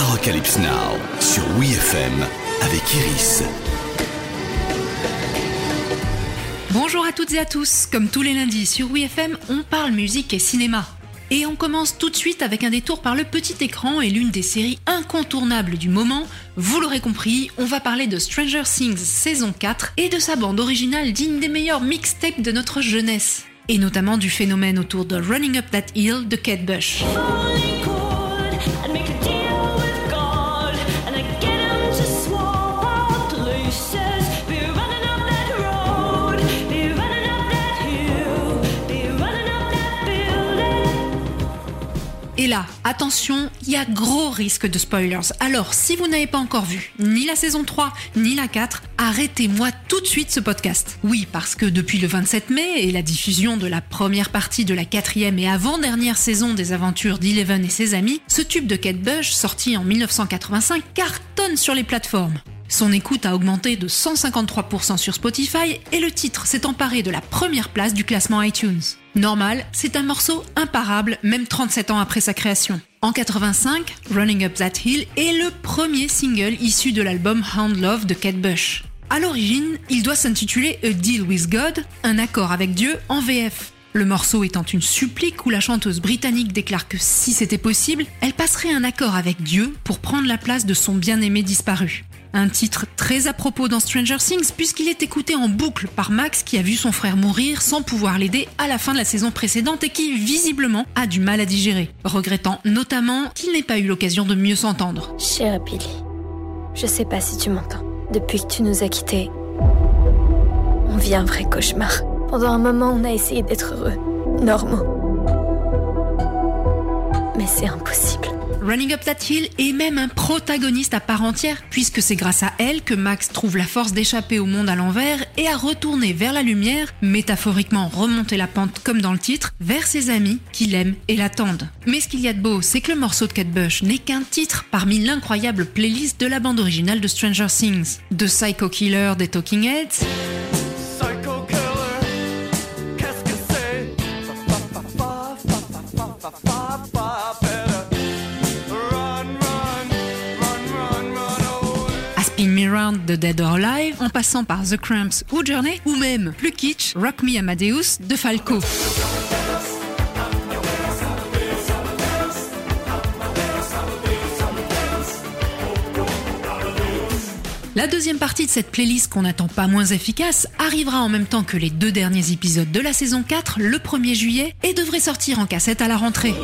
Arocalypse Now sur WeFM avec Iris. Bonjour à toutes et à tous. Comme tous les lundis sur WeFM, on parle musique et cinéma. Et on commence tout de suite avec un détour par le petit écran et l'une des séries incontournables du moment. Vous l'aurez compris, on va parler de Stranger Things saison 4 et de sa bande originale digne des meilleurs mixtapes de notre jeunesse. Et notamment du phénomène autour de Running Up That Hill de Kate Bush. Et là, attention, il y a gros risque de spoilers. Alors, si vous n'avez pas encore vu ni la saison 3, ni la 4, arrêtez-moi tout de suite ce podcast. Oui, parce que depuis le 27 mai et la diffusion de la première partie de la quatrième et avant-dernière saison des aventures d'Eleven et ses amis, ce tube de Kate Bush, sorti en 1985, cartonne sur les plateformes. Son écoute a augmenté de 153% sur Spotify et le titre s'est emparé de la première place du classement iTunes. Normal, c'est un morceau imparable même 37 ans après sa création. En 85, Running Up That Hill est le premier single issu de l'album Hound Love de Kate Bush. À l'origine, il doit s'intituler A Deal with God, un accord avec Dieu en VF. Le morceau étant une supplique où la chanteuse britannique déclare que si c'était possible, elle passerait un accord avec Dieu pour prendre la place de son bien-aimé disparu. Un titre très à propos dans Stranger Things puisqu'il est écouté en boucle par Max qui a vu son frère mourir sans pouvoir l'aider à la fin de la saison précédente et qui visiblement a du mal à digérer, regrettant notamment qu'il n'ait pas eu l'occasion de mieux s'entendre. Cher Billy, je sais pas si tu m'entends. Depuis que tu nous as quittés, on vit un vrai cauchemar. Pendant un moment, on a essayé d'être heureux, normaux. Mais c'est impossible. Running Up That Hill est même un protagoniste à part entière, puisque c'est grâce à elle que Max trouve la force d'échapper au monde à l'envers et à retourner vers la lumière, métaphoriquement remonter la pente comme dans le titre, vers ses amis qui l'aiment et l'attendent. Mais ce qu'il y a de beau, c'est que le morceau de Kate Bush n'est qu'un titre parmi l'incroyable playlist de la bande originale de Stranger Things. De Psycho Killer des Talking Heads. Round de Dead or Alive, en passant par The Cramps ou Journey, ou même plus kitsch, Rock Me Amadeus de Falco. La deuxième partie de cette playlist qu'on n'attend pas moins efficace arrivera en même temps que les deux derniers épisodes de la saison 4 le 1er juillet et devrait sortir en cassette à la rentrée.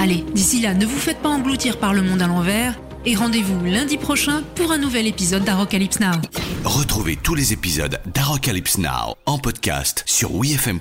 Allez, d'ici là, ne vous faites pas engloutir par le monde à l'envers et rendez-vous lundi prochain pour un nouvel épisode d'Arocalypse Now. Retrouvez tous les épisodes d'Arocalypse Now en podcast sur WeFM.fr.